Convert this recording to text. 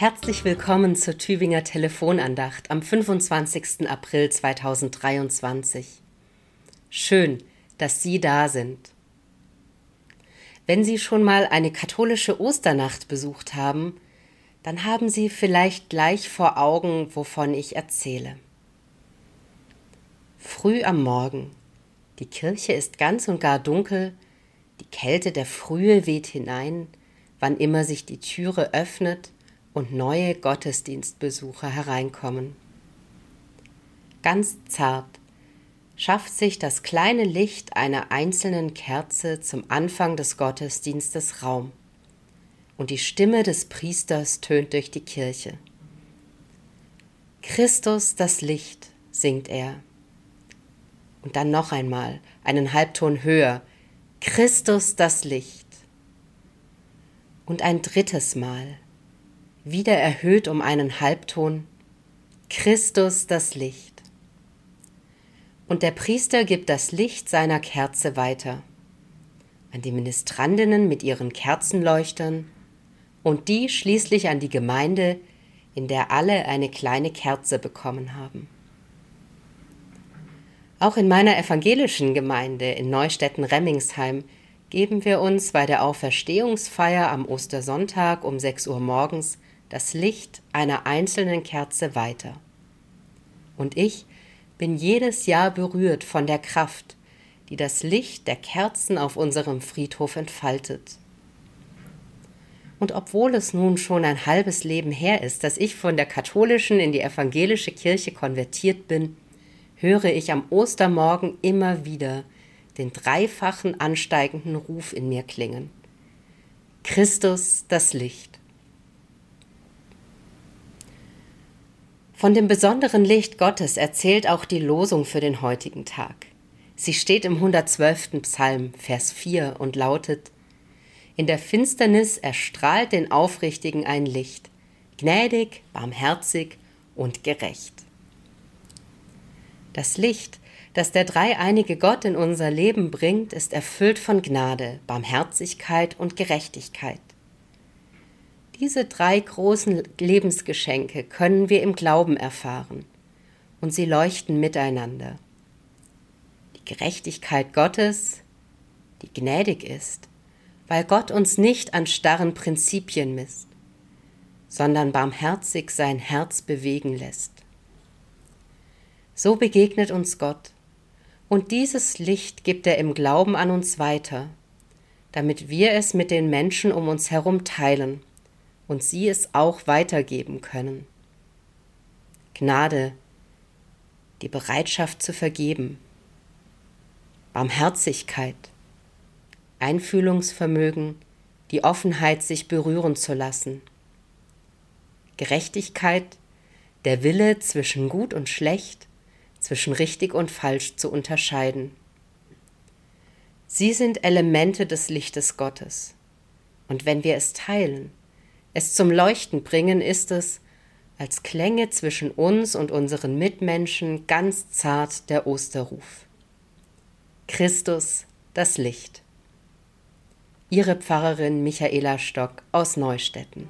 Herzlich willkommen zur Tübinger Telefonandacht am 25. April 2023. Schön, dass Sie da sind. Wenn Sie schon mal eine katholische Osternacht besucht haben, dann haben Sie vielleicht gleich vor Augen, wovon ich erzähle. Früh am Morgen. Die Kirche ist ganz und gar dunkel, die Kälte der Frühe weht hinein, wann immer sich die Türe öffnet und neue Gottesdienstbesucher hereinkommen. Ganz zart schafft sich das kleine Licht einer einzelnen Kerze zum Anfang des Gottesdienstes Raum, und die Stimme des Priesters tönt durch die Kirche. Christus das Licht, singt er. Und dann noch einmal, einen Halbton höher, Christus das Licht. Und ein drittes Mal, wieder erhöht um einen Halbton, Christus das Licht. Und der Priester gibt das Licht seiner Kerze weiter an die Ministrandinnen mit ihren Kerzenleuchtern und die schließlich an die Gemeinde, in der alle eine kleine Kerze bekommen haben. Auch in meiner evangelischen Gemeinde in Neustetten-Remmingsheim geben wir uns bei der Auferstehungsfeier am Ostersonntag um 6 Uhr morgens das Licht einer einzelnen Kerze weiter. Und ich bin jedes Jahr berührt von der Kraft, die das Licht der Kerzen auf unserem Friedhof entfaltet. Und obwohl es nun schon ein halbes Leben her ist, dass ich von der katholischen in die evangelische Kirche konvertiert bin, höre ich am Ostermorgen immer wieder den dreifachen ansteigenden Ruf in mir klingen. Christus das Licht. Von dem besonderen Licht Gottes erzählt auch die Losung für den heutigen Tag. Sie steht im 112. Psalm, Vers 4 und lautet In der Finsternis erstrahlt den Aufrichtigen ein Licht, gnädig, barmherzig und gerecht. Das Licht, das der dreieinige Gott in unser Leben bringt, ist erfüllt von Gnade, Barmherzigkeit und Gerechtigkeit. Diese drei großen Lebensgeschenke können wir im Glauben erfahren und sie leuchten miteinander. Die Gerechtigkeit Gottes, die gnädig ist, weil Gott uns nicht an starren Prinzipien misst, sondern barmherzig sein Herz bewegen lässt. So begegnet uns Gott, und dieses Licht gibt er im Glauben an uns weiter, damit wir es mit den Menschen um uns herum teilen und sie es auch weitergeben können. Gnade, die Bereitschaft zu vergeben, Barmherzigkeit, Einfühlungsvermögen, die Offenheit, sich berühren zu lassen, Gerechtigkeit, der Wille zwischen gut und schlecht, zwischen richtig und falsch zu unterscheiden. Sie sind Elemente des Lichtes Gottes. Und wenn wir es teilen, es zum Leuchten bringen ist es, als Klänge zwischen uns und unseren Mitmenschen ganz zart der Osterruf. Christus, das Licht. Ihre Pfarrerin Michaela Stock aus Neustetten.